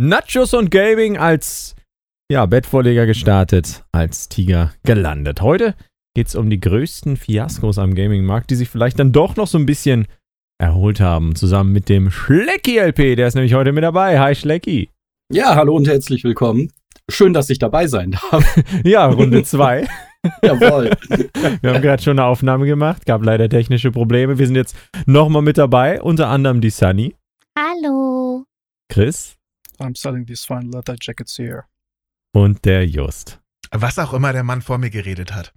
Nachos und Gaming als ja, Bettvorleger gestartet, als Tiger gelandet. Heute geht es um die größten Fiaskos am Gaming-Markt, die sich vielleicht dann doch noch so ein bisschen erholt haben. Zusammen mit dem Schlecki-LP, der ist nämlich heute mit dabei. Hi Schlecki. Ja, hallo und herzlich willkommen. Schön, dass ich dabei sein darf. ja, Runde 2. Jawohl. Wir haben gerade schon eine Aufnahme gemacht, gab leider technische Probleme. Wir sind jetzt nochmal mit dabei, unter anderem die Sunny. Hallo. Chris. I'm selling these fine leather jackets here. Und der Just. Was auch immer der Mann vor mir geredet hat.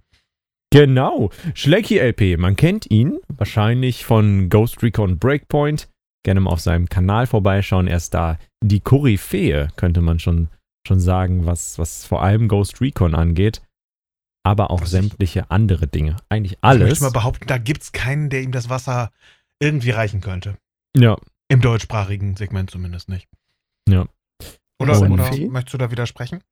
Genau. Schlecki LP, man kennt ihn wahrscheinlich von Ghost Recon Breakpoint. Gerne mal auf seinem Kanal vorbeischauen. Er ist da die Koryphäe, könnte man schon, schon sagen, was, was vor allem Ghost Recon angeht. Aber auch was sämtliche ich, andere Dinge. Eigentlich alles. Ich möchte mal behaupten, da gibt es keinen, der ihm das Wasser irgendwie reichen könnte. Ja. Im deutschsprachigen Segment zumindest nicht. Ja. Oder, oder möchtest du da widersprechen?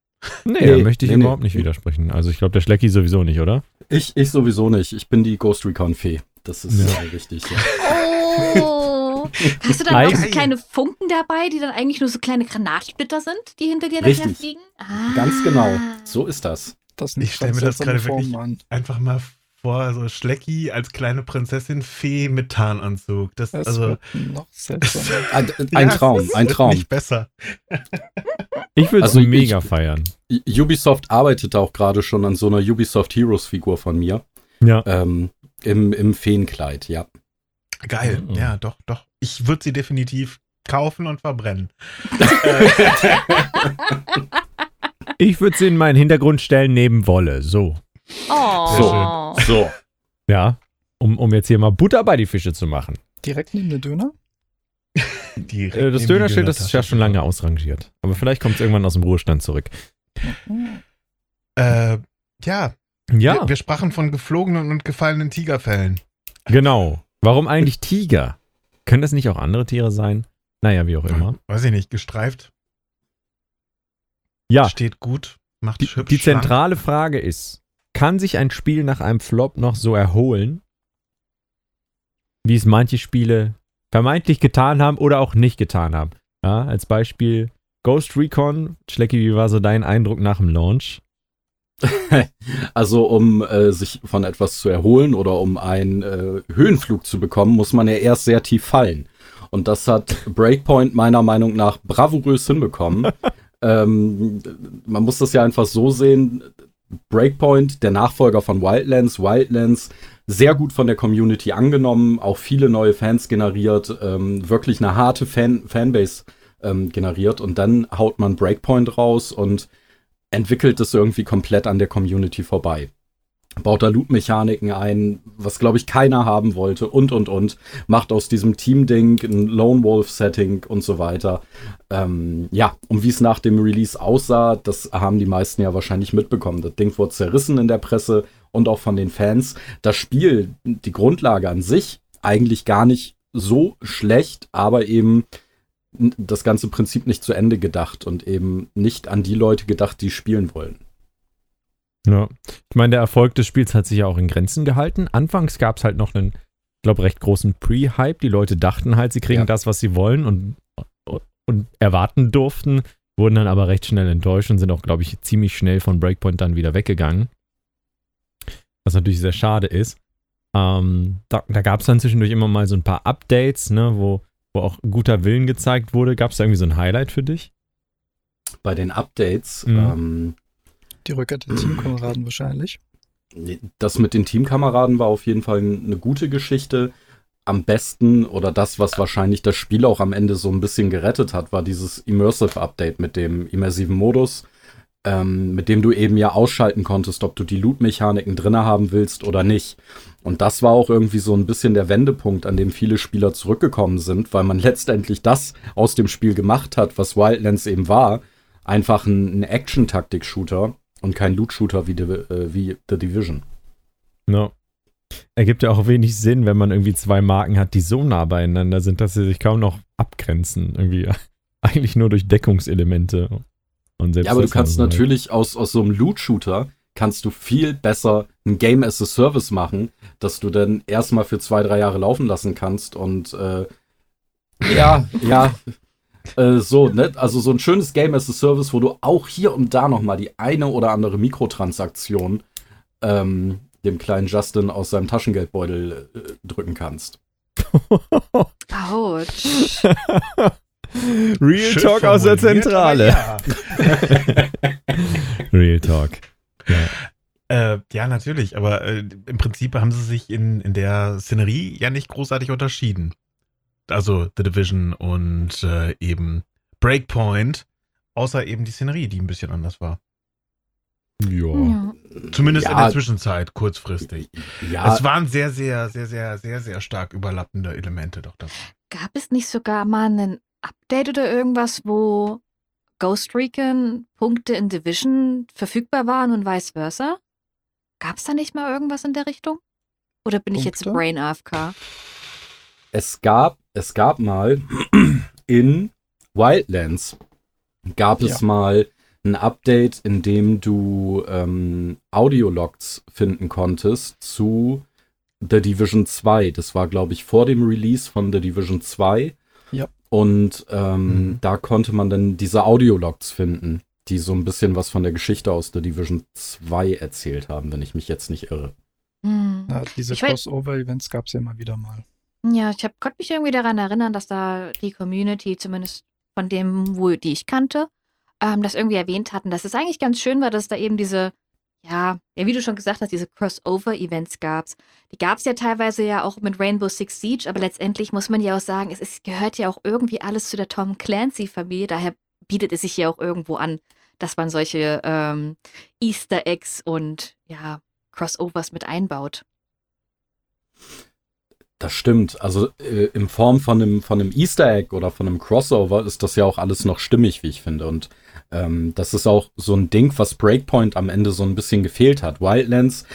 Nee, nee da möchte ich nee, überhaupt nee. nicht widersprechen. Also ich glaube, der Schlecki sowieso nicht, oder? Ich, ich sowieso nicht. Ich bin die Ghost Recon Fee. Das ist ja. richtig. Ja. Oh. Hast du dann auch so kleine Funken dabei, die dann eigentlich nur so kleine Granatsplitter sind, die hinter dir daher fliegen? Ah. Ganz genau. So ist das. das ich stelle mir das gerade wirklich an. einfach mal vor, so Schlecki als kleine Prinzessin Fee mit Tarnanzug. Das, das also noch ein, ein ja, Traum, ein Traum. Nicht besser. Ich würde es also mega ich, feiern. Ubisoft arbeitet auch gerade schon an so einer Ubisoft Heroes Figur von mir. Ja. Ähm, Im im Feenkleid, ja. Geil, mhm. ja, doch, doch. Ich würde sie definitiv kaufen und verbrennen. ich würde sie in meinen Hintergrund stellen neben Wolle, so. Oh. So, so. Ja, um, um jetzt hier mal Butter bei die Fische zu machen. Direkt neben der Döner? äh, das Dönerschild ist ja schon lange ausrangiert. Aber vielleicht kommt es irgendwann aus dem Ruhestand zurück. Äh, ja. Ja. Wir, wir, sprachen von geflogenen und gefallenen Tigerfällen. Genau. Warum eigentlich Tiger? Können das nicht auch andere Tiere sein? Naja, wie auch immer. Weiß ich nicht. Gestreift. Ja. Steht gut. Macht die, hübsch. Die zentrale Frage ist: Kann sich ein Spiel nach einem Flop noch so erholen, wie es manche Spiele vermeintlich getan haben oder auch nicht getan haben. Ja, als Beispiel Ghost Recon. Schlecki, wie war so dein Eindruck nach dem Launch? Also um äh, sich von etwas zu erholen oder um einen äh, Höhenflug zu bekommen, muss man ja erst sehr tief fallen. Und das hat Breakpoint meiner Meinung nach bravourös hinbekommen. ähm, man muss das ja einfach so sehen. Breakpoint, der Nachfolger von Wildlands, Wildlands sehr gut von der Community angenommen, auch viele neue Fans generiert, ähm, wirklich eine harte Fan Fanbase ähm, generiert. Und dann haut man Breakpoint raus und entwickelt es irgendwie komplett an der Community vorbei baut da Loot-Mechaniken ein, was glaube ich keiner haben wollte und und und, macht aus diesem Team-Ding ein Lone Wolf-Setting und so weiter. Ähm, ja, und wie es nach dem Release aussah, das haben die meisten ja wahrscheinlich mitbekommen. Das Ding wurde zerrissen in der Presse und auch von den Fans. Das Spiel, die Grundlage an sich, eigentlich gar nicht so schlecht, aber eben das ganze Prinzip nicht zu Ende gedacht und eben nicht an die Leute gedacht, die spielen wollen. Ja, ich meine, der Erfolg des Spiels hat sich ja auch in Grenzen gehalten. Anfangs gab es halt noch einen, ich glaube, recht großen Pre-Hype. Die Leute dachten halt, sie kriegen ja. das, was sie wollen und, und erwarten durften, wurden dann aber recht schnell enttäuscht und sind auch, glaube ich, ziemlich schnell von Breakpoint dann wieder weggegangen. Was natürlich sehr schade ist. Ähm, da da gab es dann zwischendurch immer mal so ein paar Updates, ne, wo, wo auch guter Willen gezeigt wurde. Gab es da irgendwie so ein Highlight für dich? Bei den Updates, mhm. ähm, die Rückkehr der Teamkameraden wahrscheinlich. Das mit den Teamkameraden war auf jeden Fall eine gute Geschichte. Am besten oder das, was wahrscheinlich das Spiel auch am Ende so ein bisschen gerettet hat, war dieses Immersive Update mit dem immersiven Modus, ähm, mit dem du eben ja ausschalten konntest, ob du die Loot-Mechaniken drin haben willst oder nicht. Und das war auch irgendwie so ein bisschen der Wendepunkt, an dem viele Spieler zurückgekommen sind, weil man letztendlich das aus dem Spiel gemacht hat, was Wildlands eben war. Einfach ein, ein Action-Taktik-Shooter und kein Loot-Shooter wie, äh, wie The Division. No. Ergibt ja auch wenig Sinn, wenn man irgendwie zwei Marken hat, die so nah beieinander sind, dass sie sich kaum noch abgrenzen. Irgendwie eigentlich nur durch Deckungselemente. Und selbst ja, aber du kannst natürlich aus, aus so einem Loot-Shooter kannst du viel besser ein Game as a Service machen, dass du dann erstmal für zwei, drei Jahre laufen lassen kannst und äh, ja, ja, Äh, so, ne? Also so ein schönes Game as a Service, wo du auch hier und da nochmal die eine oder andere Mikrotransaktion ähm, dem kleinen Justin aus seinem Taschengeldbeutel äh, drücken kannst. Autsch. Real Schön Talk aus der Zentrale. Ja. Real Talk. Ja. Äh, ja, natürlich, aber äh, im Prinzip haben sie sich in, in der Szenerie ja nicht großartig unterschieden. Also The Division und äh, eben Breakpoint, außer eben die Szenerie, die ein bisschen anders war. Ja. Zumindest ja. in der Zwischenzeit, kurzfristig. Ja. Es waren sehr, sehr, sehr, sehr, sehr, sehr stark überlappende Elemente doch dabei. Gab es nicht sogar mal ein Update oder irgendwas, wo Ghost Recon Punkte in Division verfügbar waren und vice versa? Gab es da nicht mal irgendwas in der Richtung? Oder bin Punkte? ich jetzt Brain AFK? Es gab, es gab mal in Wildlands gab es ja. mal ein Update, in dem du ähm, Audiologs finden konntest zu The Division 2. Das war, glaube ich, vor dem Release von The Division 2. Ja. Und ähm, mhm. da konnte man dann diese Audiologs finden die so ein bisschen was von der Geschichte aus der Division 2 erzählt haben, wenn ich mich jetzt nicht irre. Hm. Ja, diese Crossover-Events gab es ja immer wieder mal. Ja, ich konnte mich irgendwie daran erinnern, dass da die Community, zumindest von dem, wo die ich kannte, ähm, das irgendwie erwähnt hatten, dass es eigentlich ganz schön war, dass da eben diese, ja, ja, wie du schon gesagt hast, diese Crossover-Events gab. Die gab es ja teilweise ja auch mit Rainbow Six Siege, aber letztendlich muss man ja auch sagen, es ist, gehört ja auch irgendwie alles zu der Tom Clancy-Familie, daher bietet es sich ja auch irgendwo an, dass man solche ähm, Easter Eggs und ja, Crossovers mit einbaut. Das stimmt. Also äh, in Form von einem, von einem Easter Egg oder von einem Crossover ist das ja auch alles noch stimmig, wie ich finde. Und ähm, das ist auch so ein Ding, was Breakpoint am Ende so ein bisschen gefehlt hat. Wildlands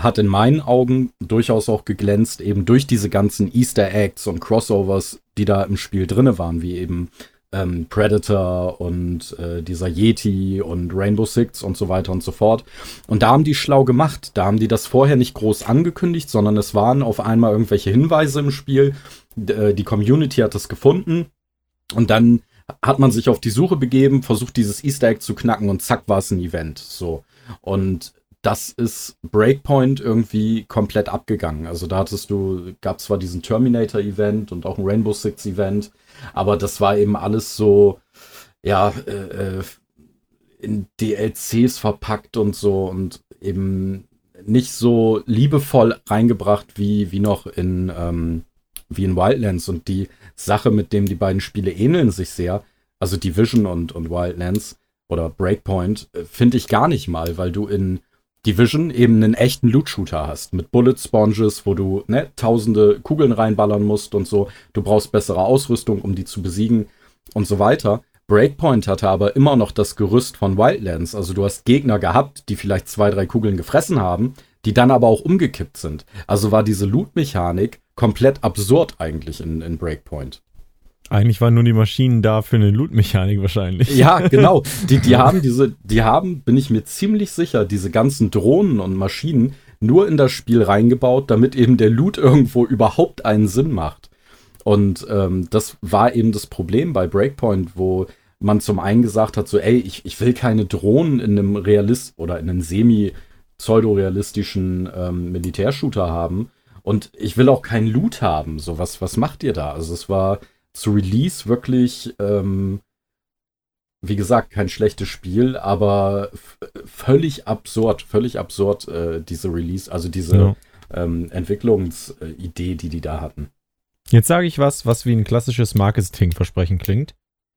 hat in meinen Augen durchaus auch geglänzt, eben durch diese ganzen Easter Eggs und Crossovers, die da im Spiel drinne waren, wie eben ähm, Predator und äh, dieser Yeti und Rainbow Six und so weiter und so fort. Und da haben die schlau gemacht. Da haben die das vorher nicht groß angekündigt, sondern es waren auf einmal irgendwelche Hinweise im Spiel. D äh, die Community hat das gefunden und dann hat man sich auf die Suche begeben, versucht dieses Easter Egg zu knacken und zack war es ein Event. So. Und das ist Breakpoint irgendwie komplett abgegangen. Also da hattest du, gab zwar diesen Terminator-Event und auch ein Rainbow Six-Event, aber das war eben alles so, ja, äh, äh in DLCs verpackt und so und eben nicht so liebevoll reingebracht wie, wie noch in, ähm, wie in Wildlands. Und die Sache, mit dem die beiden Spiele ähneln sich sehr, also Division und, und Wildlands oder Breakpoint, äh, finde ich gar nicht mal, weil du in Division eben einen echten Loot-Shooter hast mit Bullet Sponges, wo du ne, tausende Kugeln reinballern musst und so. Du brauchst bessere Ausrüstung, um die zu besiegen und so weiter. Breakpoint hatte aber immer noch das Gerüst von Wildlands. Also du hast Gegner gehabt, die vielleicht zwei, drei Kugeln gefressen haben, die dann aber auch umgekippt sind. Also war diese Loot-Mechanik komplett absurd eigentlich in, in Breakpoint. Eigentlich waren nur die Maschinen da für eine Loot-Mechanik wahrscheinlich. Ja, genau. Die, die haben diese, die haben, bin ich mir ziemlich sicher, diese ganzen Drohnen und Maschinen nur in das Spiel reingebaut, damit eben der Loot irgendwo überhaupt einen Sinn macht. Und ähm, das war eben das Problem bei Breakpoint, wo man zum einen gesagt hat, so, ey, ich, ich will keine Drohnen in einem Realist oder in einem semi-pseudo-realistischen ähm, Militärshooter haben. Und ich will auch keinen Loot haben. So, was, was macht ihr da? Also es war zu Release wirklich, ähm, wie gesagt, kein schlechtes Spiel, aber völlig absurd, völlig absurd, äh, diese Release, also diese ja. ähm, Entwicklungsidee, die die da hatten. Jetzt sage ich was, was wie ein klassisches Marketingversprechen klingt.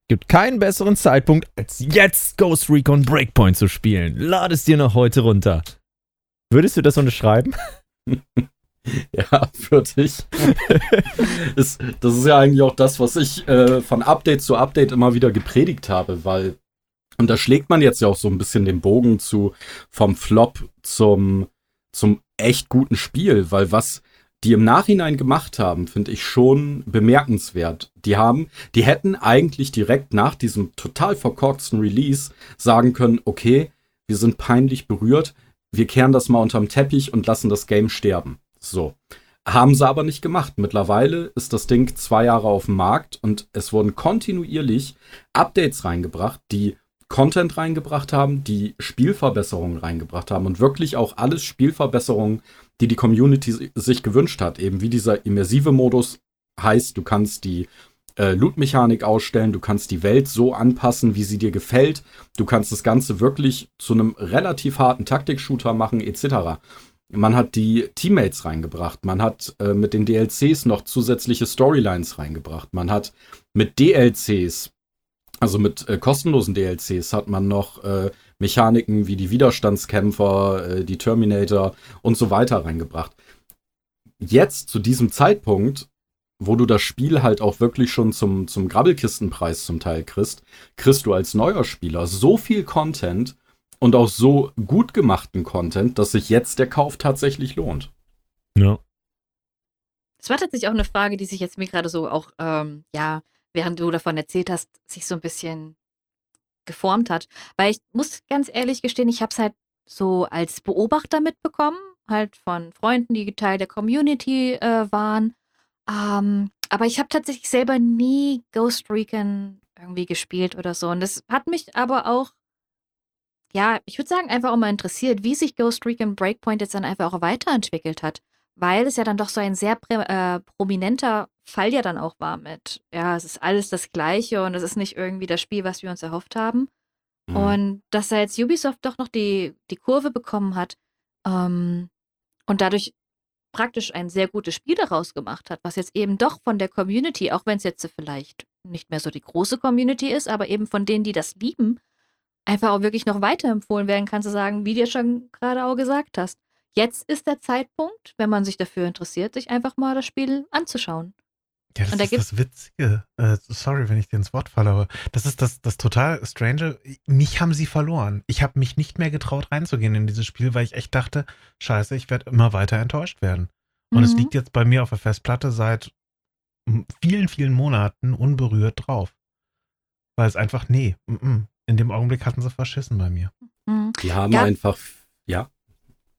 Gibt keinen besseren Zeitpunkt, als jetzt Ghost Recon Breakpoint zu spielen. Lade es dir noch heute runter. Würdest du das unterschreiben? Ja, für dich. ist, das ist ja eigentlich auch das, was ich äh, von Update zu Update immer wieder gepredigt habe, weil, und da schlägt man jetzt ja auch so ein bisschen den Bogen zu vom Flop zum, zum echt guten Spiel, weil was die im Nachhinein gemacht haben, finde ich schon bemerkenswert. Die haben, die hätten eigentlich direkt nach diesem total verkorksten Release sagen können, okay, wir sind peinlich berührt, wir kehren das mal unterm Teppich und lassen das Game sterben. So. Haben sie aber nicht gemacht. Mittlerweile ist das Ding zwei Jahre auf dem Markt und es wurden kontinuierlich Updates reingebracht, die Content reingebracht haben, die Spielverbesserungen reingebracht haben und wirklich auch alles Spielverbesserungen, die die Community sich gewünscht hat. Eben wie dieser immersive Modus heißt, du kannst die äh, Loot-Mechanik ausstellen, du kannst die Welt so anpassen, wie sie dir gefällt, du kannst das Ganze wirklich zu einem relativ harten Taktik-Shooter machen, etc. Man hat die Teammates reingebracht, man hat äh, mit den DLCs noch zusätzliche Storylines reingebracht, man hat mit DLCs, also mit äh, kostenlosen DLCs, hat man noch äh, Mechaniken wie die Widerstandskämpfer, äh, die Terminator und so weiter reingebracht. Jetzt zu diesem Zeitpunkt wo du das Spiel halt auch wirklich schon zum, zum Grabbelkistenpreis zum Teil kriegst, kriegst du als neuer Spieler so viel Content und auch so gut gemachten Content, dass sich jetzt der Kauf tatsächlich lohnt. Ja. Das war tatsächlich auch eine Frage, die sich jetzt mir gerade so auch, ähm, ja, während du davon erzählt hast, sich so ein bisschen geformt hat. Weil ich muss ganz ehrlich gestehen, ich habe es halt so als Beobachter mitbekommen, halt von Freunden, die Teil der Community äh, waren ähm, aber ich habe tatsächlich selber nie Ghost Recon irgendwie gespielt oder so. Und das hat mich aber auch, ja, ich würde sagen, einfach auch mal interessiert, wie sich Ghost Recon Breakpoint jetzt dann einfach auch weiterentwickelt hat. Weil es ja dann doch so ein sehr äh, prominenter Fall ja dann auch war mit, ja, es ist alles das Gleiche und es ist nicht irgendwie das Spiel, was wir uns erhofft haben. Mhm. Und dass da jetzt Ubisoft doch noch die, die Kurve bekommen hat ähm, und dadurch praktisch ein sehr gutes Spiel daraus gemacht hat, was jetzt eben doch von der Community, auch wenn es jetzt vielleicht nicht mehr so die große Community ist, aber eben von denen, die das lieben, einfach auch wirklich noch weiterempfohlen werden kann, zu sagen, wie du schon gerade auch gesagt hast. Jetzt ist der Zeitpunkt, wenn man sich dafür interessiert, sich einfach mal das Spiel anzuschauen. Ja, das da ist das Witzige. Äh, sorry, wenn ich dir ins Wort falle, aber das ist das, das total Strange. Mich haben sie verloren. Ich habe mich nicht mehr getraut reinzugehen in dieses Spiel, weil ich echt dachte, scheiße, ich werde immer weiter enttäuscht werden. Und mhm. es liegt jetzt bei mir auf der Festplatte seit vielen, vielen Monaten unberührt drauf. Weil es einfach, nee, in dem Augenblick hatten sie verschissen bei mir. Mhm. Die haben ja. einfach, ja.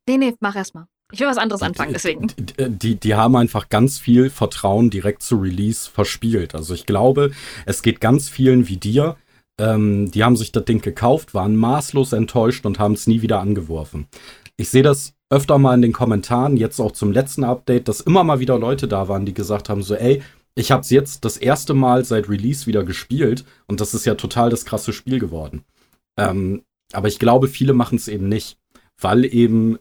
Nee, nee, mach erst mal. Ich will was anderes anfangen, deswegen. Die, die, die, haben einfach ganz viel Vertrauen direkt zu Release verspielt. Also ich glaube, es geht ganz vielen wie dir. Ähm, die haben sich das Ding gekauft, waren maßlos enttäuscht und haben es nie wieder angeworfen. Ich sehe das öfter mal in den Kommentaren, jetzt auch zum letzten Update, dass immer mal wieder Leute da waren, die gesagt haben, so, ey, ich habe es jetzt das erste Mal seit Release wieder gespielt und das ist ja total das krasse Spiel geworden. Ähm, aber ich glaube, viele machen es eben nicht, weil eben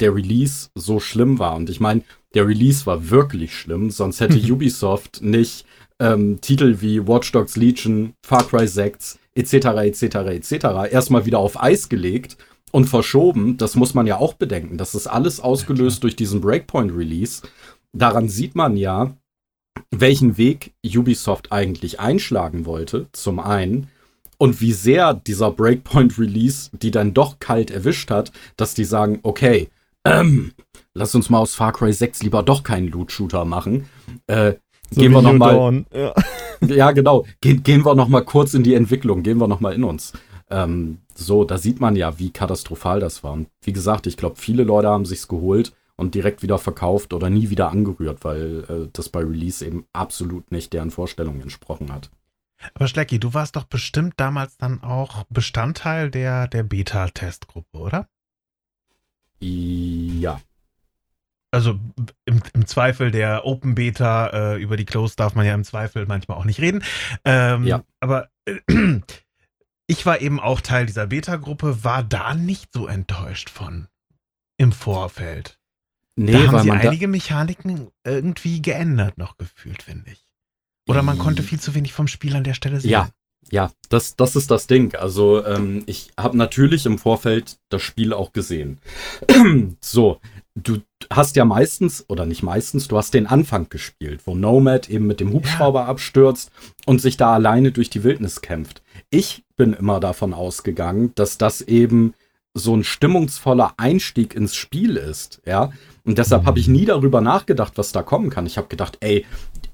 der Release so schlimm war. Und ich meine, der Release war wirklich schlimm, sonst hätte Ubisoft nicht ähm, Titel wie Watch Dogs Legion, Far Cry 6 etc. etc. etc. erstmal wieder auf Eis gelegt und verschoben. Das muss man ja auch bedenken. Das ist alles ausgelöst durch diesen Breakpoint Release. Daran sieht man ja, welchen Weg Ubisoft eigentlich einschlagen wollte, zum einen, und wie sehr dieser Breakpoint Release die dann doch kalt erwischt hat, dass die sagen, okay, ähm, lass uns mal aus Far Cry 6 lieber doch keinen Loot-Shooter machen. Äh, so gehen wir noch mal, ja. ja. genau. Ge gehen wir noch mal kurz in die Entwicklung. Gehen wir noch mal in uns. Ähm, so, da sieht man ja, wie katastrophal das war. Und wie gesagt, ich glaube, viele Leute haben sich's geholt und direkt wieder verkauft oder nie wieder angerührt, weil äh, das bei Release eben absolut nicht deren Vorstellungen entsprochen hat. Aber Schlecki, du warst doch bestimmt damals dann auch Bestandteil der, der Beta-Testgruppe, oder? Ja. Also im, im Zweifel der Open Beta, äh, über die Close darf man ja im Zweifel manchmal auch nicht reden. Ähm, ja. Aber äh, ich war eben auch Teil dieser Beta-Gruppe, war da nicht so enttäuscht von im Vorfeld. Nee, da haben sie einige Mechaniken irgendwie geändert noch gefühlt, finde ich. Oder man konnte viel zu wenig vom Spiel an der Stelle sehen. Ja, ja, das, das ist das Ding. Also ähm, ich habe natürlich im Vorfeld das Spiel auch gesehen. so, du hast ja meistens, oder nicht meistens, du hast den Anfang gespielt, wo Nomad eben mit dem Hubschrauber ja. abstürzt und sich da alleine durch die Wildnis kämpft. Ich bin immer davon ausgegangen, dass das eben so ein stimmungsvoller Einstieg ins Spiel ist, ja. Und deshalb habe ich nie darüber nachgedacht, was da kommen kann. Ich habe gedacht, ey,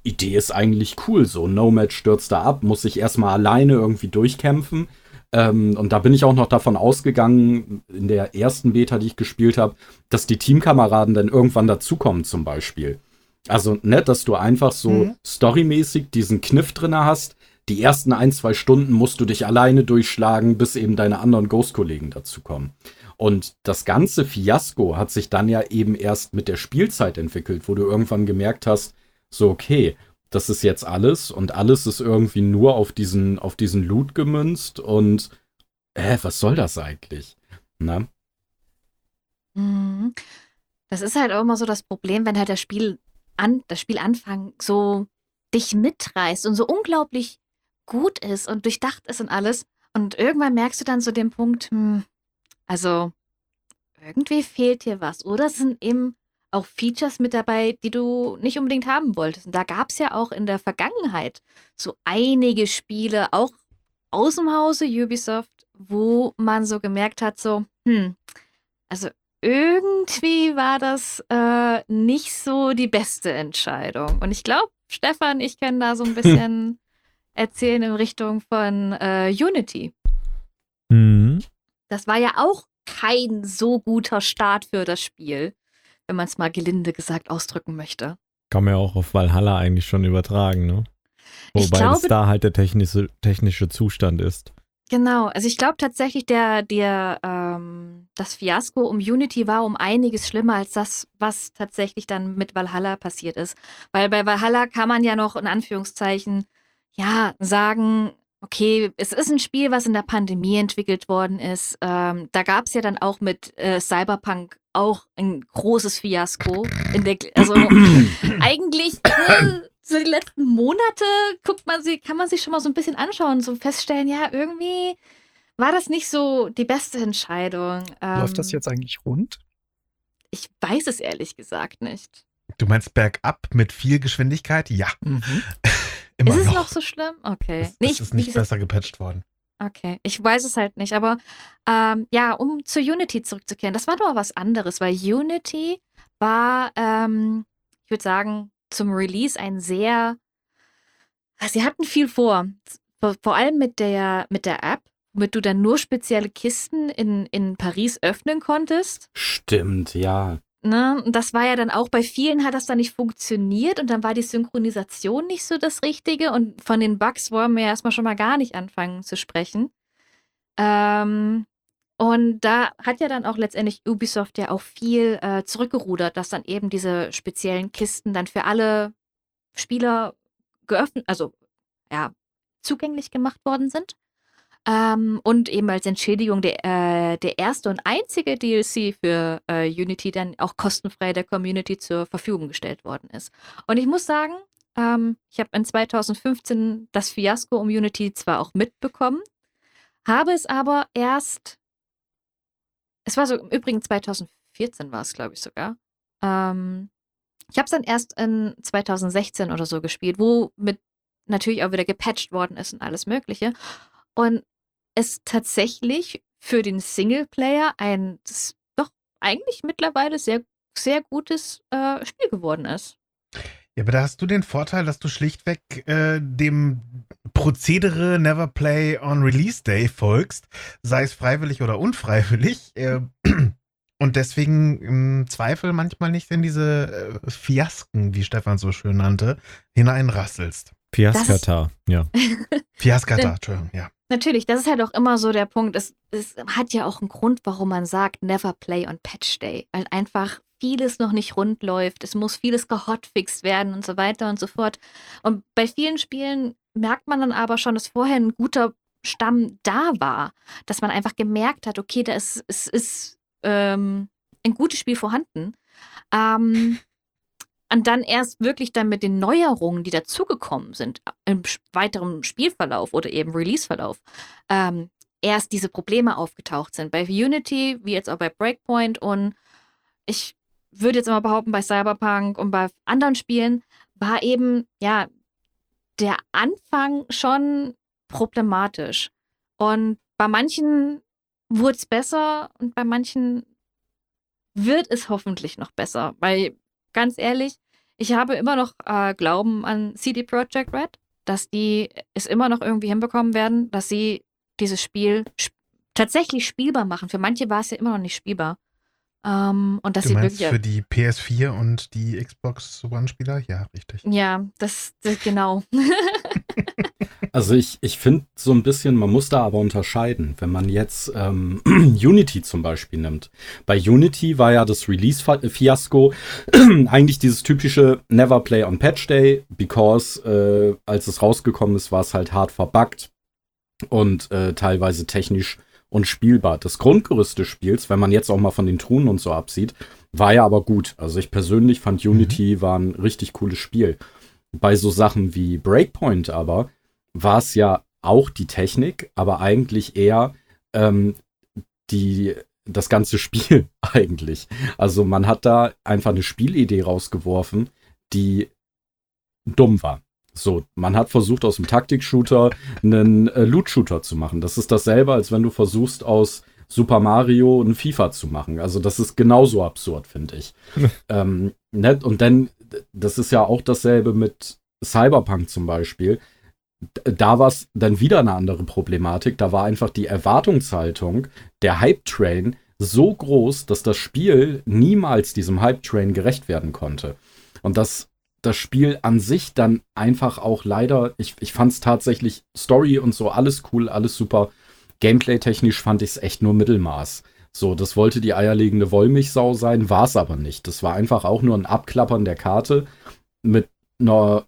Idee ist eigentlich cool. So, Nomad stürzt da ab, muss sich erstmal alleine irgendwie durchkämpfen. Ähm, und da bin ich auch noch davon ausgegangen, in der ersten Beta, die ich gespielt habe, dass die Teamkameraden dann irgendwann dazukommen zum Beispiel. Also, ne, dass du einfach so mhm. storymäßig diesen Kniff drin hast. Die ersten ein, zwei Stunden musst du dich alleine durchschlagen, bis eben deine anderen Ghost-Kollegen dazukommen. Und das ganze Fiasko hat sich dann ja eben erst mit der Spielzeit entwickelt, wo du irgendwann gemerkt hast, so, okay, das ist jetzt alles und alles ist irgendwie nur auf diesen, auf diesen Loot gemünzt und äh, was soll das eigentlich? Na? Mhm. Das ist halt auch immer so das Problem, wenn halt das Spiel an, das Spielanfang so dich mitreißt und so unglaublich gut ist und durchdacht ist und alles. Und irgendwann merkst du dann so den Punkt, hm, also irgendwie fehlt hier was. Oder es sind eben auch Features mit dabei, die du nicht unbedingt haben wolltest. Und da gab es ja auch in der Vergangenheit so einige Spiele, auch aus dem Hause Ubisoft, wo man so gemerkt hat, so, hm, also irgendwie war das äh, nicht so die beste Entscheidung. Und ich glaube, Stefan, ich kann da so ein bisschen erzählen in Richtung von äh, Unity. Mhm. Das war ja auch kein so guter Start für das Spiel wenn man es mal gelinde gesagt ausdrücken möchte. Kann man ja auch auf Valhalla eigentlich schon übertragen, ne? Wobei glaube, es da halt der technische, technische Zustand ist. Genau, also ich glaube tatsächlich, der, der, ähm, das Fiasko um Unity war um einiges schlimmer als das, was tatsächlich dann mit Valhalla passiert ist. Weil bei Valhalla kann man ja noch in Anführungszeichen, ja, sagen, okay, es ist ein Spiel, was in der Pandemie entwickelt worden ist. Ähm, da gab es ja dann auch mit äh, Cyberpunk auch ein großes Fiasko. In der, also eigentlich äh, so die letzten Monate guckt man sie, kann man sich schon mal so ein bisschen anschauen, so feststellen, ja, irgendwie war das nicht so die beste Entscheidung. Ähm, Läuft das ähm, jetzt eigentlich rund? Ich weiß es ehrlich gesagt nicht. Du meinst bergab mit viel Geschwindigkeit? Ja. Mhm. Ist es noch. noch so schlimm? Okay. Es, nee, es ist nicht besser gepatcht worden. Okay, ich weiß es halt nicht, aber ähm, ja, um zu Unity zurückzukehren, das war doch was anderes, weil Unity war, ähm, ich würde sagen, zum Release ein sehr, sie hatten viel vor, vor allem mit der, mit der App, womit du dann nur spezielle Kisten in, in Paris öffnen konntest. Stimmt, ja. Ne? Und das war ja dann auch bei vielen hat das dann nicht funktioniert und dann war die Synchronisation nicht so das Richtige und von den Bugs wollen wir erstmal schon mal gar nicht anfangen zu sprechen. Ähm, und da hat ja dann auch letztendlich Ubisoft ja auch viel äh, zurückgerudert, dass dann eben diese speziellen Kisten dann für alle Spieler geöffnet, also ja, zugänglich gemacht worden sind. Ähm, und eben als Entschädigung der, äh, der erste und einzige DLC für äh, Unity dann auch kostenfrei der Community zur Verfügung gestellt worden ist. Und ich muss sagen, ähm, ich habe in 2015 das Fiasko um Unity zwar auch mitbekommen, habe es aber erst, es war so im Übrigen 2014 war es, glaube ich sogar. Ähm, ich habe es dann erst in 2016 oder so gespielt, wo mit natürlich auch wieder gepatcht worden ist und alles Mögliche. Und es tatsächlich für den Singleplayer ein doch eigentlich mittlerweile sehr, sehr gutes äh, Spiel geworden ist. Ja, aber da hast du den Vorteil, dass du schlichtweg äh, dem Prozedere Never Play on Release Day folgst, sei es freiwillig oder unfreiwillig. Äh, und deswegen im Zweifel manchmal nicht in diese äh, Fiasken, wie Stefan so schön nannte, hineinrasselst. Fiaskata, ja. Fiaskata, Entschuldigung, ja. Natürlich, das ist halt auch immer so der Punkt. Es, es hat ja auch einen Grund, warum man sagt, never play on Patch Day. Weil einfach vieles noch nicht rund läuft. Es muss vieles gehotfixt werden und so weiter und so fort. Und bei vielen Spielen merkt man dann aber schon, dass vorher ein guter Stamm da war. Dass man einfach gemerkt hat, okay, da ist, es ist ähm, ein gutes Spiel vorhanden. Ähm, und dann erst wirklich dann mit den Neuerungen, die dazugekommen sind, im weiteren Spielverlauf oder eben Releaseverlauf, ähm, erst diese Probleme aufgetaucht sind. Bei Unity, wie jetzt auch bei Breakpoint und ich würde jetzt mal behaupten, bei Cyberpunk und bei anderen Spielen war eben, ja, der Anfang schon problematisch. Und bei manchen wurde es besser und bei manchen wird es hoffentlich noch besser. Weil ganz ehrlich, ich habe immer noch äh, Glauben an CD Projekt Red, dass die es immer noch irgendwie hinbekommen werden, dass sie dieses Spiel sp tatsächlich spielbar machen. Für manche war es ja immer noch nicht spielbar. Ähm, und das du meinst wirklich, für die PS4 und die Xbox One-Spieler? Ja, richtig. Ja, das, das genau. Also ich, ich finde so ein bisschen, man muss da aber unterscheiden. Wenn man jetzt ähm, Unity zum Beispiel nimmt. Bei Unity war ja das Release-Fiasko eigentlich dieses typische Never Play on Patch Day, because äh, als es rausgekommen ist, war es halt hart verbuggt und äh, teilweise technisch unspielbar. Das Grundgerüst des Spiels, wenn man jetzt auch mal von den Truhen und so absieht, war ja aber gut. Also ich persönlich fand Unity mhm. war ein richtig cooles Spiel. Bei so Sachen wie Breakpoint aber war es ja auch die Technik, aber eigentlich eher ähm, die, das ganze Spiel eigentlich. Also man hat da einfach eine Spielidee rausgeworfen, die dumm war. So, man hat versucht, aus dem Taktik-Shooter einen äh, Loot-Shooter zu machen. Das ist dasselbe, als wenn du versuchst, aus Super Mario einen FIFA zu machen. Also, das ist genauso absurd, finde ich. ähm, ne? Und dann, das ist ja auch dasselbe mit Cyberpunk zum Beispiel da war es dann wieder eine andere Problematik. Da war einfach die Erwartungshaltung, der Hype-Train, so groß, dass das Spiel niemals diesem Hype-Train gerecht werden konnte. Und dass das Spiel an sich dann einfach auch leider, ich, ich fand es tatsächlich Story und so alles cool, alles super. Gameplay-technisch fand ich es echt nur Mittelmaß. So, das wollte die eierlegende Wollmilchsau sein, war es aber nicht. Das war einfach auch nur ein Abklappern der Karte mit einer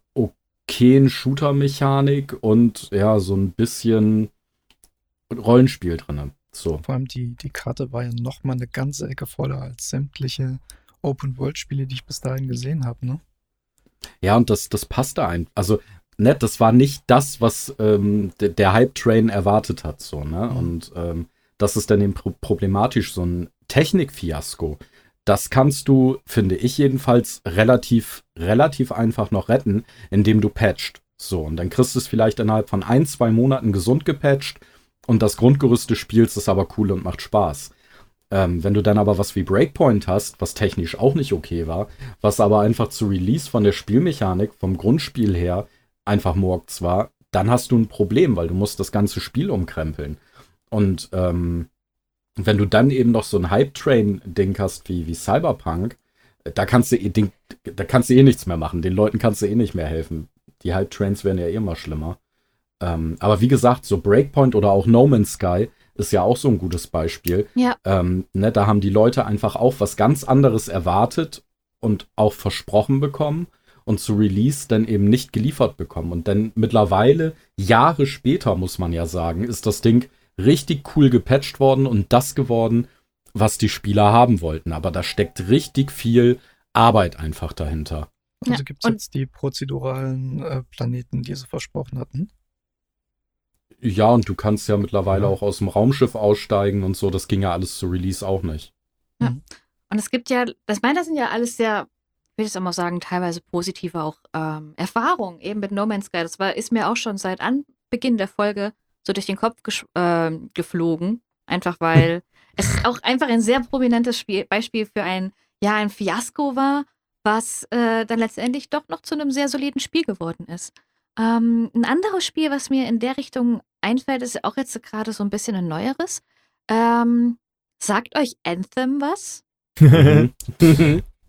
okayen Shooter-Mechanik und ja, so ein bisschen Rollenspiel drin. So. Vor allem die, die Karte war ja nochmal eine ganze Ecke voller als sämtliche Open-World-Spiele, die ich bis dahin gesehen habe, ne? Ja, und das, das passte ein. Also, nett, das war nicht das, was ähm, der Hype-Train erwartet hat, so, ne? Mhm. Und ähm, das ist dann eben problematisch, so ein Technik-Fiasko. Das kannst du, finde ich jedenfalls, relativ, relativ einfach noch retten, indem du patcht. So, und dann kriegst du es vielleicht innerhalb von ein, zwei Monaten gesund gepatcht und das Grundgerüst des Spiels ist aber cool und macht Spaß. Ähm, wenn du dann aber was wie Breakpoint hast, was technisch auch nicht okay war, was aber einfach zu Release von der Spielmechanik, vom Grundspiel her, einfach Murks war, dann hast du ein Problem, weil du musst das ganze Spiel umkrempeln. Und ähm, wenn du dann eben noch so ein Hype-Train-Ding hast wie, wie Cyberpunk, da kannst du eh, da kannst du eh nichts mehr machen. Den Leuten kannst du eh nicht mehr helfen. Die Hype-Trains werden ja eh immer schlimmer. Ähm, aber wie gesagt, so Breakpoint oder auch No Man's Sky ist ja auch so ein gutes Beispiel. Ja. Ähm, ne, da haben die Leute einfach auch was ganz anderes erwartet und auch versprochen bekommen und zu Release dann eben nicht geliefert bekommen. Und dann mittlerweile, Jahre später, muss man ja sagen, ist das Ding richtig cool gepatcht worden und das geworden, was die Spieler haben wollten. Aber da steckt richtig viel Arbeit einfach dahinter. Also ja, gibt es jetzt die prozeduralen äh, Planeten, die sie versprochen hatten? Ja, und du kannst ja mittlerweile ja. auch aus dem Raumschiff aussteigen und so. Das ging ja alles zu Release auch nicht. Ja. Mhm. Und es gibt ja, das meine, das sind ja alles sehr, will ich es auch mal sagen, teilweise positive auch ähm, Erfahrungen, eben mit No Man's Sky. Das war, ist mir auch schon seit Anbeginn der Folge so durch den Kopf äh, geflogen. Einfach weil es auch einfach ein sehr prominentes Spiel, Beispiel für ein, ja, ein Fiasko war, was äh, dann letztendlich doch noch zu einem sehr soliden Spiel geworden ist. Ähm, ein anderes Spiel, was mir in der Richtung einfällt, ist auch jetzt gerade so ein bisschen ein neueres. Ähm, sagt euch Anthem was?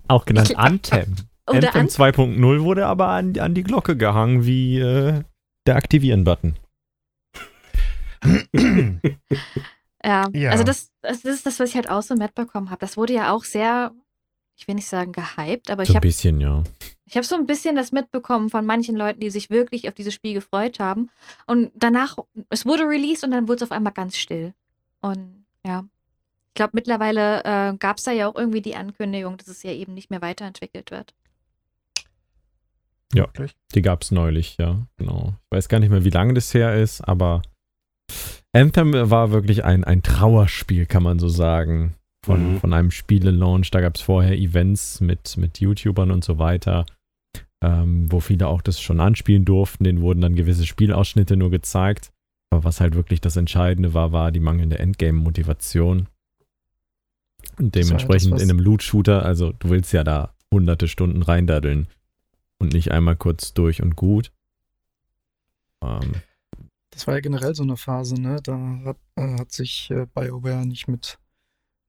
auch genannt Anthem. Anthem 2.0 wurde aber an, an, die Glocke gehangen wie äh, der Aktivieren-Button. Ja, ja, also das, das ist das, was ich halt auch so mitbekommen habe. Das wurde ja auch sehr, ich will nicht sagen gehypt, aber so ich habe. Ein bisschen, ja. Ich habe so ein bisschen das mitbekommen von manchen Leuten, die sich wirklich auf dieses Spiel gefreut haben. Und danach, es wurde released und dann wurde es auf einmal ganz still. Und ja, ich glaube, mittlerweile äh, gab es da ja auch irgendwie die Ankündigung, dass es ja eben nicht mehr weiterentwickelt wird. Ja, die gab es neulich, ja, genau. Ich weiß gar nicht mehr, wie lange das her ist, aber Anthem war wirklich ein, ein Trauerspiel, kann man so sagen. Von, mhm. von einem Spiele-Launch. Da gab es vorher Events mit, mit YouTubern und so weiter, ähm, wo viele auch das schon anspielen durften. Denen wurden dann gewisse Spielausschnitte nur gezeigt. Aber was halt wirklich das Entscheidende war, war die mangelnde Endgame-Motivation. Und dementsprechend das, in einem Loot-Shooter, also du willst ja da hunderte Stunden reindaddeln und nicht einmal kurz durch und gut. Ähm, Das war ja generell so eine Phase, ne? Da hat, äh, hat sich äh, BioWare nicht mit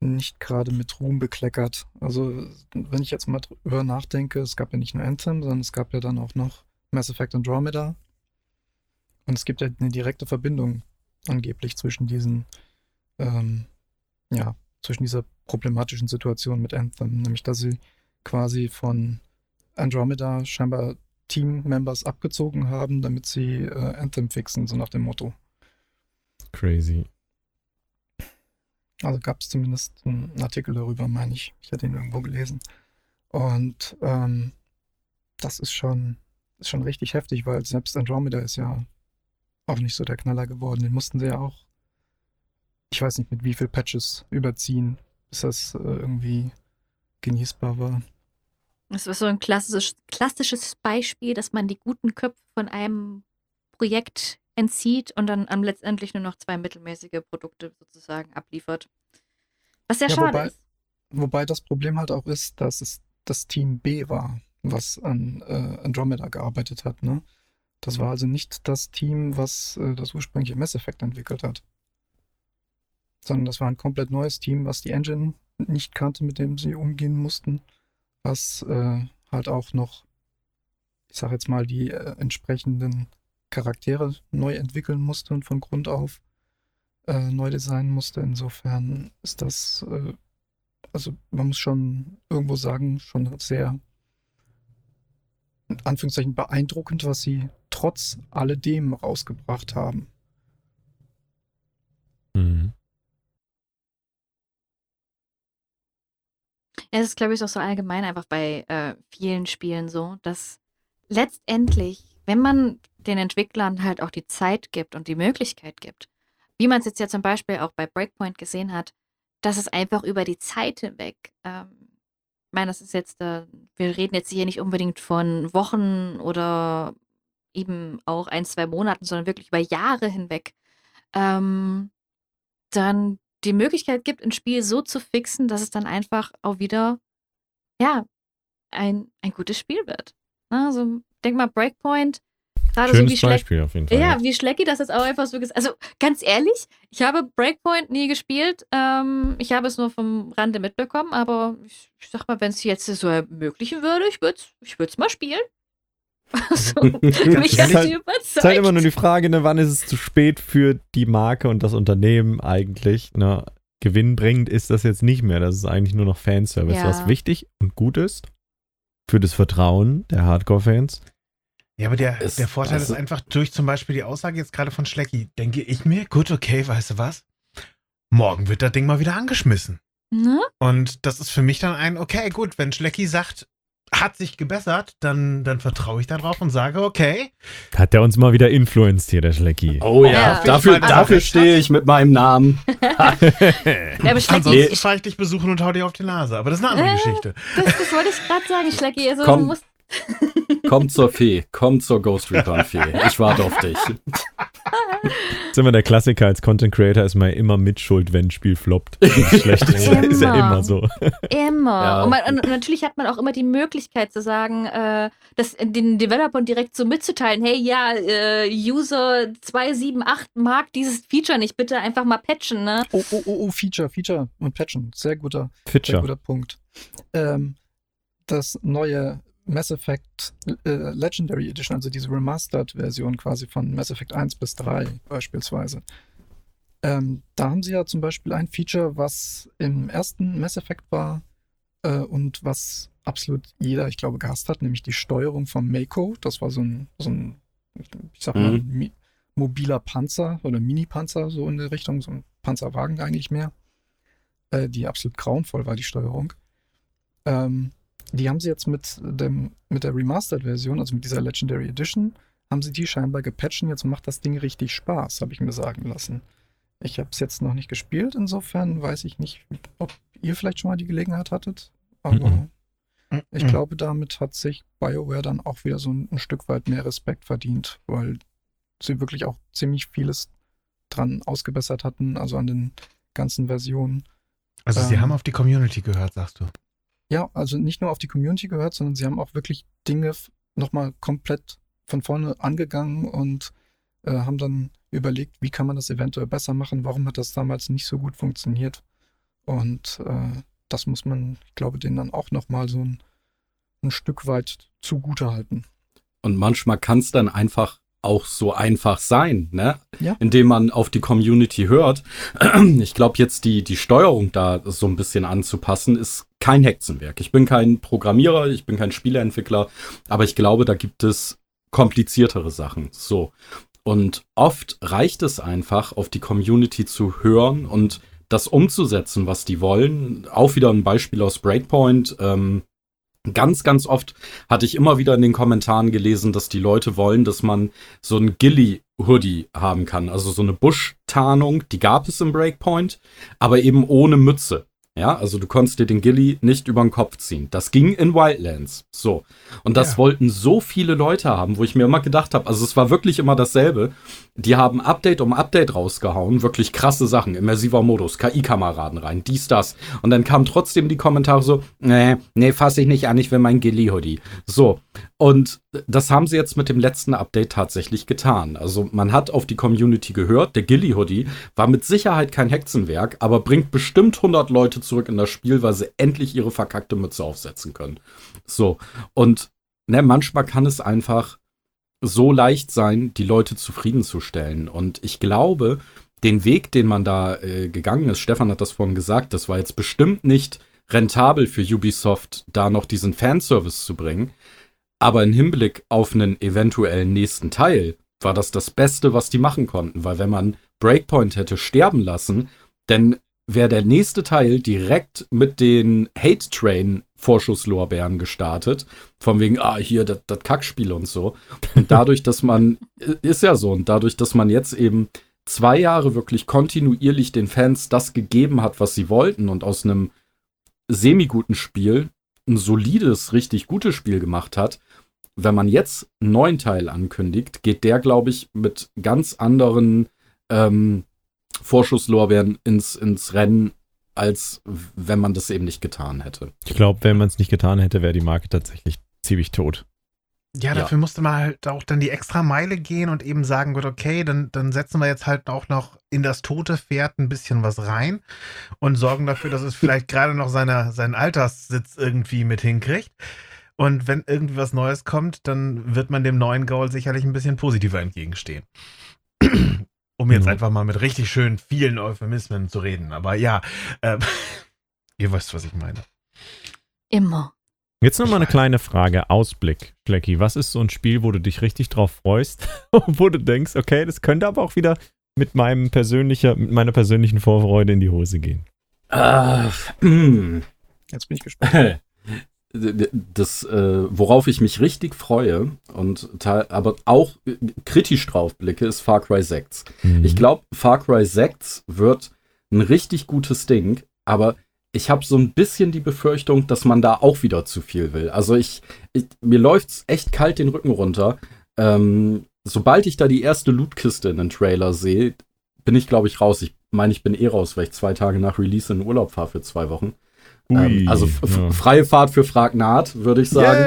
nicht gerade mit Ruhm bekleckert. Also, wenn ich jetzt mal drüber nachdenke, es gab ja nicht nur Anthem, sondern es gab ja dann auch noch Mass Effect Andromeda. Und es gibt ja eine direkte Verbindung angeblich zwischen diesen, ähm, ja, zwischen dieser problematischen Situation mit Anthem, nämlich dass sie quasi von Andromeda scheinbar Team-Members abgezogen haben, damit sie äh, Anthem fixen, so nach dem Motto. Crazy. Also gab es zumindest einen Artikel darüber, meine ich. Ich hatte ihn irgendwo gelesen. Und ähm, das ist schon, ist schon richtig heftig, weil selbst Andromeda ist ja auch nicht so der Knaller geworden. Den mussten sie ja auch, ich weiß nicht mit wie viel Patches überziehen, bis das äh, irgendwie genießbar war. Das war so ein klassisches, klassisches Beispiel, dass man die guten Köpfe von einem Projekt entzieht und dann am letztendlich nur noch zwei mittelmäßige Produkte sozusagen abliefert. Was sehr ja, schade wobei, ist. Wobei das Problem halt auch ist, dass es das Team B war, was an äh, Andromeda gearbeitet hat. Ne? Das war also nicht das Team, was äh, das ursprüngliche Mass Effect entwickelt hat. Sondern das war ein komplett neues Team, was die Engine nicht kannte, mit dem sie umgehen mussten was äh, halt auch noch, ich sag jetzt mal, die äh, entsprechenden Charaktere neu entwickeln musste und von Grund auf äh, neu designen musste. Insofern ist das, äh, also man muss schon irgendwo sagen, schon sehr in Anführungszeichen beeindruckend, was sie trotz alledem rausgebracht haben. Mhm. Das ist, glaube ich, auch so allgemein einfach bei äh, vielen Spielen so, dass letztendlich, wenn man den Entwicklern halt auch die Zeit gibt und die Möglichkeit gibt, wie man es jetzt ja zum Beispiel auch bei Breakpoint gesehen hat, dass es einfach über die Zeit hinweg, ähm, ich meine, das ist jetzt, äh, wir reden jetzt hier nicht unbedingt von Wochen oder eben auch ein, zwei Monaten, sondern wirklich über Jahre hinweg, ähm, dann die Möglichkeit gibt, ein Spiel so zu fixen, dass es dann einfach auch wieder, ja, ein, ein gutes Spiel wird. Also, denk mal, Breakpoint, gerade so wie Beispiel auf jeden Fall. Ja, wie Schlecki das jetzt auch einfach so gesagt Also, ganz ehrlich, ich habe Breakpoint nie gespielt. Ähm, ich habe es nur vom Rande mitbekommen, aber ich, ich sag mal, wenn es jetzt so ermöglichen würde, ich würde es ich mal spielen. Also, mich hat sie überzeugt. Es ist halt immer nur die Frage, ne, wann ist es zu spät für die Marke und das Unternehmen eigentlich. Ne? Gewinnbringend ist das jetzt nicht mehr. Das ist eigentlich nur noch Fanservice, ja. was wichtig und gut ist für das Vertrauen der Hardcore-Fans. Ja, aber der, ist, der Vorteil also, ist einfach durch zum Beispiel die Aussage jetzt gerade von Schlecki, denke ich mir, gut, okay, weißt du was? Morgen wird das Ding mal wieder angeschmissen. Ne? Und das ist für mich dann ein, okay, gut, wenn Schlecki sagt, hat sich gebessert, dann, dann vertraue ich darauf und sage, okay. Hat der uns mal wieder influenced hier, der Schlecki. Oh ja, ja. dafür, dafür stehe ich mit meinem Namen. ja, aber Ansonsten nee. fahre ich dich besuchen und hau dir auf die Nase, aber das ist eine andere äh, Geschichte. Das, das wollte ich gerade sagen, Schlecki. Also, Komm, komm zur Fee, komm zur Ghost Recon Fee. Ich warte auf dich. ist immer der Klassiker als Content Creator ist man immer mitschuld, wenn ein Spiel floppt. schlecht ist, immer. ist ja immer so. Immer. Ja. Und, man, und, natürlich hat man auch immer die Möglichkeit zu sagen, äh, das den Developern direkt so mitzuteilen, hey, ja, äh, User 278 mag dieses Feature nicht, bitte einfach mal patchen, ne? Oh, oh, oh, oh Feature, Feature und patchen. Sehr guter, Feature. sehr guter Punkt. Ähm, das neue Mass Effect äh, Legendary Edition, also diese Remastered-Version quasi von Mass Effect 1 bis 3 beispielsweise. Ähm, da haben sie ja zum Beispiel ein Feature, was im ersten Mass Effect war äh, und was absolut jeder, ich glaube, gehasst hat, nämlich die Steuerung von Mako. Das war so ein, so ein ich sag mal, mhm. mobiler Panzer oder Mini-Panzer, so in der Richtung, so ein Panzerwagen eigentlich mehr, äh, die absolut grauenvoll war, die Steuerung. Ähm, die haben sie jetzt mit, dem, mit der Remastered-Version, also mit dieser Legendary Edition, haben sie die scheinbar gepatcht. Jetzt macht das Ding richtig Spaß, habe ich mir sagen lassen. Ich habe es jetzt noch nicht gespielt, insofern weiß ich nicht, ob ihr vielleicht schon mal die Gelegenheit hattet. Aber mm -mm. ich mm glaube, damit hat sich BioWare dann auch wieder so ein, ein Stück weit mehr Respekt verdient, weil sie wirklich auch ziemlich vieles dran ausgebessert hatten, also an den ganzen Versionen. Also sie ähm, haben auf die Community gehört, sagst du. Ja, also nicht nur auf die Community gehört, sondern sie haben auch wirklich Dinge nochmal komplett von vorne angegangen und äh, haben dann überlegt, wie kann man das eventuell besser machen, warum hat das damals nicht so gut funktioniert. Und äh, das muss man, ich glaube, denen dann auch nochmal so ein, ein Stück weit zugute halten. Und manchmal kann es dann einfach auch so einfach sein, ne? Ja. Indem man auf die Community hört. Ich glaube, jetzt die, die Steuerung da so ein bisschen anzupassen, ist kein Hexenwerk. Ich bin kein Programmierer, ich bin kein Spieleentwickler, aber ich glaube, da gibt es kompliziertere Sachen. So. Und oft reicht es einfach, auf die Community zu hören und das umzusetzen, was die wollen. Auch wieder ein Beispiel aus Breakpoint. Ähm, Ganz, ganz oft hatte ich immer wieder in den Kommentaren gelesen, dass die Leute wollen, dass man so ein Gilly-Hoodie haben kann. Also so eine Busch-Tarnung, die gab es im Breakpoint, aber eben ohne Mütze. Ja, also du konntest dir den Gilly nicht über den Kopf ziehen. Das ging in Wildlands. So. Und das Ja. wollten so viele Leute haben, wo ich mir immer gedacht habe, also es war wirklich immer dasselbe. Die haben Update um Update rausgehauen, wirklich krasse Sachen, immersiver Modus, KI-Kameraden rein, dies, das. Und dann kamen trotzdem die Kommentare so, nee, nee, fass ich nicht an, ich will mein Gilly-Hoodie. So. Und das haben sie jetzt mit dem letzten Update tatsächlich getan. Also man hat auf die Community gehört, der Gilly-Hoodie war mit Sicherheit kein Hexenwerk, aber bringt bestimmt 100 Leute zurück in das Spiel, weil sie endlich ihre verkackte Mütze aufsetzen können. So. Und ne, manchmal kann es einfach so leicht sein, die Leute zufriedenzustellen. Und ich glaube, den Weg, den man da äh, gegangen ist, Stefan hat das vorhin gesagt, das war jetzt bestimmt nicht rentabel für Ubisoft, da noch diesen Fanservice zu bringen. Aber im Hinblick auf einen eventuellen nächsten Teil war das das Beste, was die machen konnten, weil wenn man Breakpoint hätte sterben lassen, dann wäre der nächste Teil direkt mit den Hate Train Vorschusslorbeeren gestartet. Von wegen, ah, hier, das Kackspiel und so. Und dadurch, dass man, ist ja so, und dadurch, dass man jetzt eben zwei Jahre wirklich kontinuierlich den Fans das gegeben hat, was sie wollten und aus einem semi-guten Spiel ein solides, richtig gutes Spiel gemacht hat, wenn man jetzt einen neuen Teil ankündigt, geht der, glaube ich, mit ganz anderen ähm, Vorschusslorbeeren ins, ins Rennen, als wenn man das eben nicht getan hätte. Ich glaube, wenn man es nicht getan hätte, wäre die Marke tatsächlich ziemlich tot. Ja, dafür musste man halt auch dann die extra Meile gehen und eben sagen, gut, okay, dann, dann setzen wir jetzt halt auch noch in das tote Pferd ein bisschen was rein und sorgen dafür, dass es vielleicht gerade noch seine, seinen Alterssitz irgendwie mit hinkriegt. Und wenn irgendwie was Neues kommt, dann wird man dem neuen Gaul sicherlich ein bisschen positiver entgegenstehen. um jetzt Mhm. einfach mal mit richtig schön vielen Euphemismen zu reden. Aber ja, äh, ihr wisst, was ich meine. Immer. Jetzt noch mal eine kleine Frage. Ausblick, Schlecki. Was ist so ein Spiel, wo du dich richtig drauf freust? wo du denkst, okay, das könnte aber auch wieder mit meinem persönlicher, mit meiner persönlichen Vorfreude in die Hose gehen. Ah, mm. Jetzt bin ich gespannt. das, äh, worauf ich mich richtig freue und aber auch äh, kritisch drauf blicke, ist Far Cry 6. Mhm. Ich glaube, Far Cry 6 wird ein richtig gutes Ding, aber ich habe so ein bisschen die Befürchtung, dass man da auch wieder zu viel will. Also ich, ich mir läuft's echt kalt den Rücken runter. Ähm, sobald ich da die erste Lootkiste in den Trailer sehe, bin ich, glaube ich, raus. Ich meine, ich bin eh raus, weil ich zwei Tage nach Release in Urlaub fahre für zwei Wochen. Ui, ähm, also ja. freie Fahrt für Frag Naht, würde ich sagen.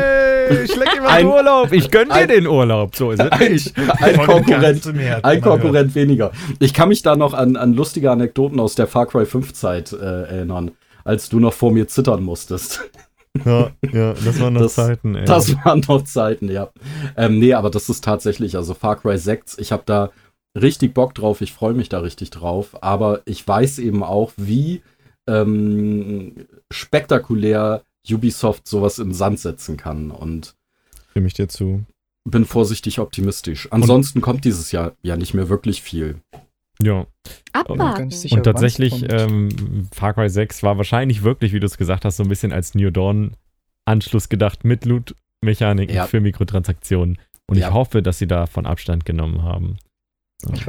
Yay, Schlecki macht Ein- Urlaub. Ich gönn dir den Urlaub. So ist es. Ein, ein Konkurrent, Herzen, ein. Konkurrent weniger. Ich kann mich da noch an, an lustige Anekdoten aus der Far Cry 5 Zeit äh, erinnern, als du noch vor mir zittern musstest. Ja, ja, das waren noch Das- Zeiten, ey. Das waren noch Zeiten, ja. Ähm, nee, aber das ist tatsächlich, also Far Cry 6, ich habe da richtig Bock drauf, ich freue mich da richtig drauf, aber ich weiß eben auch, wie ähm, spektakulär Ubisoft sowas in Sand setzen kann und Stimme ich dir zu. bin vorsichtig optimistisch. Ansonsten kommt dieses Jahr ja nicht mehr wirklich viel. Ja. Abwarten. Und tatsächlich, ähm, Far Cry 6 war wahrscheinlich wirklich, wie du es gesagt hast, so ein bisschen als New Dawn Anschluss gedacht mit Loot-Mechaniken Ja. für Mikrotransaktionen. Und Ja. ich hoffe, dass sie davon Abstand genommen haben.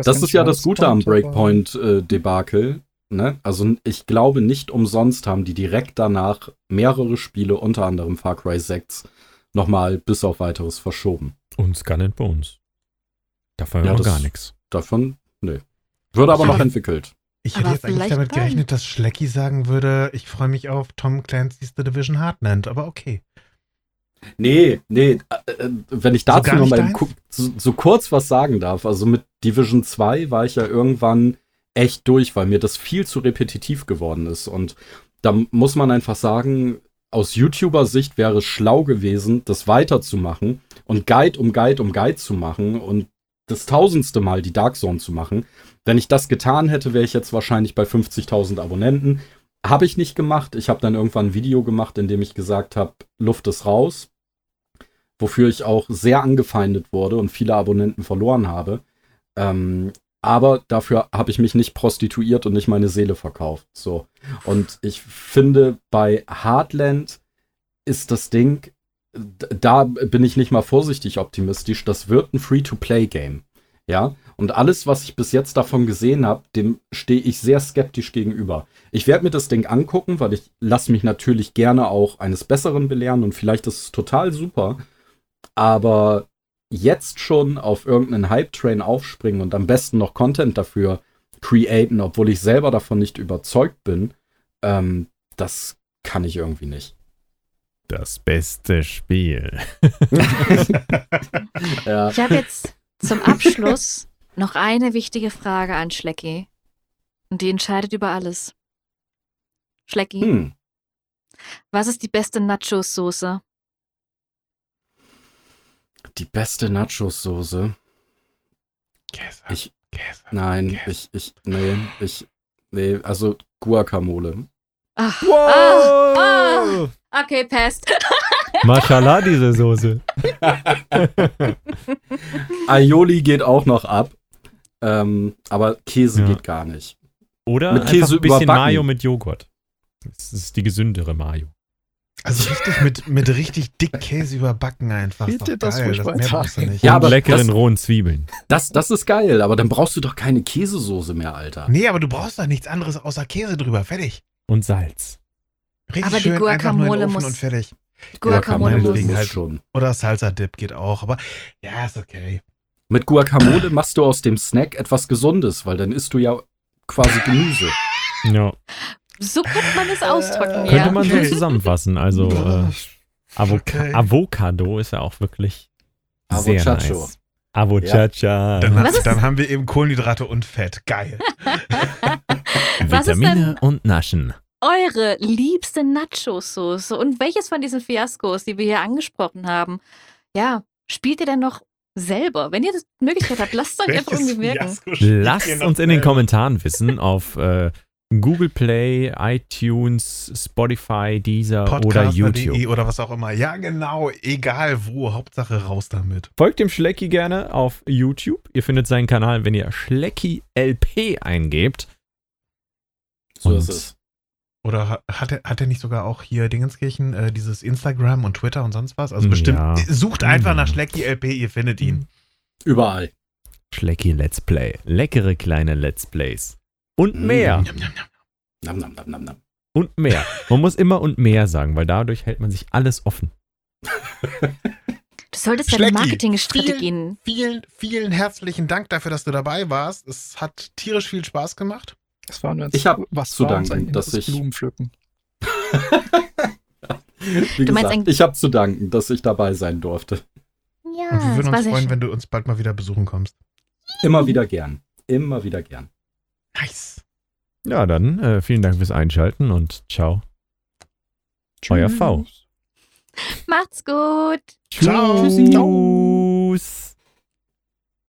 Das ist ja das Gute am Breakpoint-Debakel. Ne? Also ich glaube nicht umsonst haben die direkt danach mehrere Spiele, unter anderem Far Cry 6, nochmal bis auf weiteres verschoben. Und Skull and Bones. Davon Ja, noch das- gar nichts. Davon, nee. Wird aber Aber- noch entwickelt. Ich hätte Aber jetzt eigentlich vielleicht damit gerechnet, dass Schlecki sagen würde, ich freue mich auf Tom Clancy's The Division Heartland, aber okay. Nee, nee, äh, äh, wenn ich dazu gar noch mal so, so kurz was sagen darf. Also mit Division 2 war ich ja irgendwann echt durch, weil mir das viel zu repetitiv geworden ist. Und da muss man einfach sagen, aus YouTuber-Sicht wäre es schlau gewesen, das weiterzumachen und Guide um Guide um Guide zu machen und das tausendste Mal die Dark Zone zu machen. Wenn ich das getan hätte, wäre ich jetzt wahrscheinlich bei 50.000 Abonnenten. Habe ich nicht gemacht. Ich habe dann irgendwann ein Video gemacht, in dem ich gesagt habe, Luft ist raus. Wofür ich auch sehr angefeindet wurde und viele Abonnenten verloren habe. Ähm, aber dafür habe ich mich nicht prostituiert und nicht meine Seele verkauft. So. Und ich finde, bei Heartland ist das Ding, da bin ich nicht mal vorsichtig optimistisch. Das wird ein Free-to-Play-Game. Ja. Und alles, was ich bis jetzt davon gesehen habe, dem stehe ich sehr skeptisch gegenüber. Ich werde mir das Ding angucken, weil ich lasse mich natürlich gerne auch eines Besseren belehren und vielleicht ist es total super. Aber jetzt schon auf irgendeinen Hype-Train aufspringen und am besten noch Content dafür createn, obwohl ich selber davon nicht überzeugt bin, ähm, das kann ich irgendwie nicht. Das beste Spiel. Ja. Ich habe jetzt zum Abschluss noch eine wichtige Frage an Schlecki. Und die entscheidet über alles. Schlecki, Hm. was ist die beste Nachos-Soße? Die beste Nachos-Soße. Käse. Ich, Käse. nein, Käse. ich, ich, nee, ich, nee, also Guacamole. Ach, Wow! okay, passt. Mashallah, diese Soße. Aioli geht auch noch ab. Ähm, aber Käse Ja. geht gar nicht. Oder Mit Käse ein bisschen überbacken. Mayo mit Joghurt. Das ist die gesündere Mayo. Also richtig mit, mit richtig dick Käse überbacken einfach. Doch das geil. furchtbar mehr brauchst du nicht. Ja, Und aber leckeren das- rohen Zwiebeln. Das, das ist geil, aber dann brauchst du doch keine Käsesoße mehr, Alter. Nee, aber du brauchst doch nichts anderes außer Käse drüber. Fertig. Und Salz. Richtig Aber die schön in Guacamole muss- und fertig. Guacamole Guacamole muss. halt- schon. Oder Salsa-Dip geht auch. Aber ja, ist okay. Mit Guacamole machst du aus dem Snack etwas Gesundes, weil dann isst du ja quasi Gemüse. Ja. So könnte man es ausdrücken, Äh, ja. Könnte man so zusammenfassen. Also äh, Avoca Okay. Avocado ist ja auch wirklich sehr Avocacho. nice. Avocacha. Dann, Was hat, ist- dann haben wir eben Kohlenhydrate und Fett. Geil. Was ist Vitamine denn- und Naschen. Eure liebste Nachos-Soße und welches von diesen Fiaskos, die wir hier angesprochen haben, ja, spielt ihr denn noch selber? Wenn ihr das Möglichkeit habt, lasst es euch einfach irgendwie merken. Lasst uns in den? Kommentaren wissen auf äh, Google Play, iTunes, Spotify, Deezer oder YouTube. oder was auch immer. Ja, genau. Egal wo. Hauptsache raus damit. Folgt dem Schlecki gerne auf YouTube. Ihr findet seinen Kanal, wenn ihr Schlecki LP eingebt. So Und- ist es. Oder ha- hat er, hat er nicht sogar auch hier Dingenskirchen, äh, dieses Instagram und Twitter und sonst was? Also Ja. bestimmt, sucht einfach Mhm. nach Schlecki LP, ihr findet ihn. Überall. Schlecki Let's Play. Leckere kleine Let's Plays. Und mehr. Mm. Njam. Nam, nam, nam, nam. Und mehr. Man muss immer und mehr sagen, weil dadurch hält man sich alles offen. Du solltest deine Marketingstrategien. Vielen, vielen herzlichen Dank dafür, dass du dabei warst. Es hat tierisch viel Spaß gemacht. Das war uns, Ich hab was zu danken, dass ich- Blumenpflücken. Wie Du gesagt, ich habe zu danken, dass ich dabei sein durfte. Ja, Und wir würden uns freuen, wenn du uns bald mal wieder besuchen kommst. Immer wieder gern. Immer wieder gern. Nice. Ja, dann äh, vielen Dank fürs Einschalten und ciao. Euer V. Macht's gut. Ciao. Tschüss.